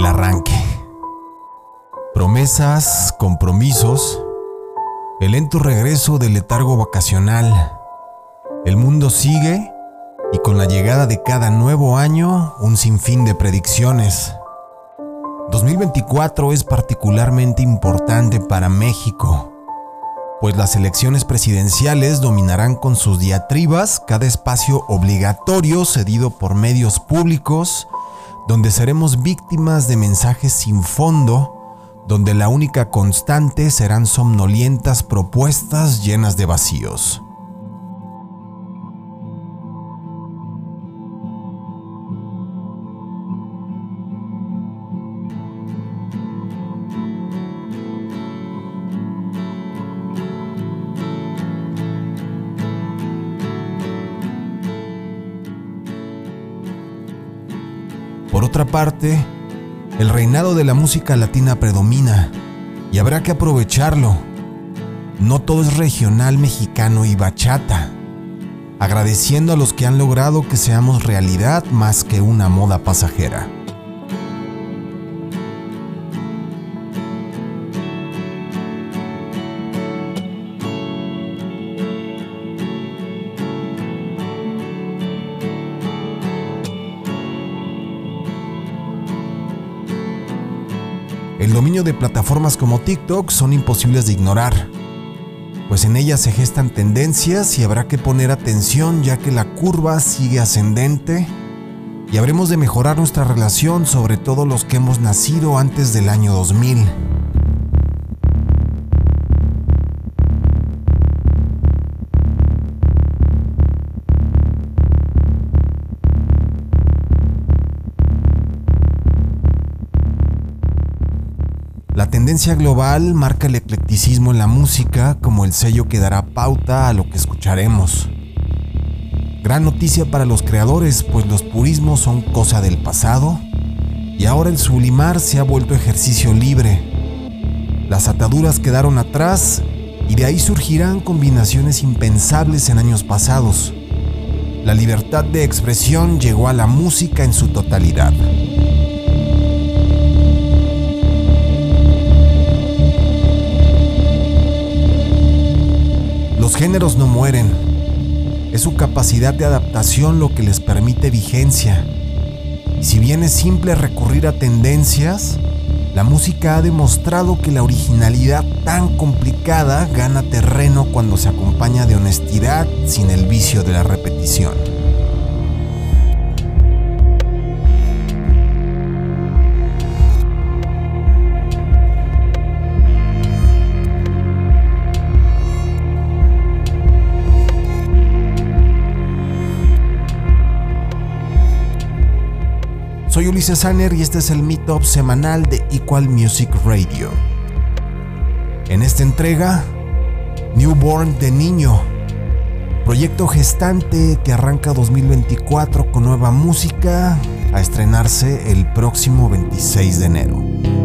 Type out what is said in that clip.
el arranque. Promesas, compromisos, el lento regreso del letargo vacacional. El mundo sigue y con la llegada de cada nuevo año, un sinfín de predicciones. 2024 es particularmente importante para México, pues las elecciones presidenciales dominarán con sus diatribas cada espacio obligatorio cedido por medios públicos, donde seremos víctimas de mensajes sin fondo, donde la única constante serán somnolientas propuestas llenas de vacíos. Por otra parte, el reinado de la música latina predomina y habrá que aprovecharlo. No todo es regional mexicano y bachata. Agradeciendo a los que han logrado que seamos realidad más que una moda pasajera. Dominio de plataformas como TikTok son imposibles de ignorar, pues en ellas se gestan tendencias y habrá que poner atención ya que la curva sigue ascendente y habremos de mejorar nuestra relación sobre todo los que hemos nacido antes del año 2000. La tendencia global marca el eclecticismo en la música como el sello que dará pauta a lo que escucharemos. Gran noticia para los creadores, pues los purismos son cosa del pasado y ahora el sublimar se ha vuelto ejercicio libre. Las ataduras quedaron atrás y de ahí surgirán combinaciones impensables en años pasados. La libertad de expresión llegó a la música en su totalidad. Los géneros no mueren. Es su capacidad de adaptación lo que les permite vigencia. Y si bien es simple recurrir a tendencias, la música ha demostrado que la originalidad tan complicada gana terreno cuando se acompaña de honestidad sin el vicio de la repetición. Soy Ulises Sanner y este es el Meetup semanal de Equal Music Radio. En esta entrega, Newborn de Niño, proyecto gestante que arranca 2024 con nueva música a estrenarse el próximo 26 de enero.